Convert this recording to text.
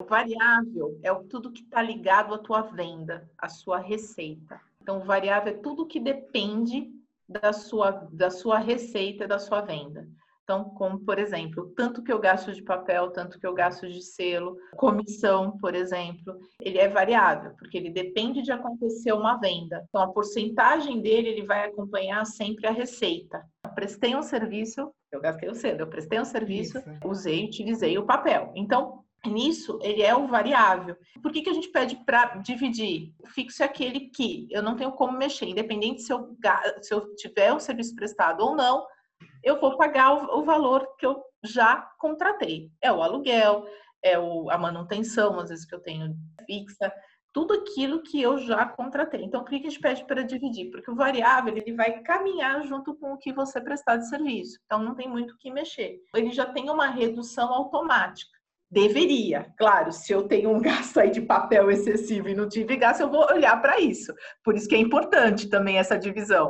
O variável é tudo que está ligado à tua venda, à sua receita. Então, o variável é tudo que depende da sua, da sua receita, da sua venda. Então, como por exemplo, tanto que eu gasto de papel, tanto que eu gasto de selo, comissão, por exemplo, ele é variável, porque ele depende de acontecer uma venda. Então, a porcentagem dele, ele vai acompanhar sempre a receita. Eu prestei um serviço, eu gastei o selo, eu prestei um serviço, Isso. usei, utilizei o papel. Então, Nisso, ele é o variável. Por que, que a gente pede para dividir? O fixo é aquele que eu não tenho como mexer, independente se eu, se eu tiver o serviço prestado ou não, eu vou pagar o, o valor que eu já contratei. É o aluguel, é o, a manutenção, às vezes que eu tenho fixa, tudo aquilo que eu já contratei. Então, por que a gente pede para dividir? Porque o variável ele vai caminhar junto com o que você prestar de serviço. Então, não tem muito o que mexer. Ele já tem uma redução automática. Deveria, claro, se eu tenho um gasto aí de papel excessivo e não tive gasto, eu vou olhar para isso. Por isso que é importante também essa divisão.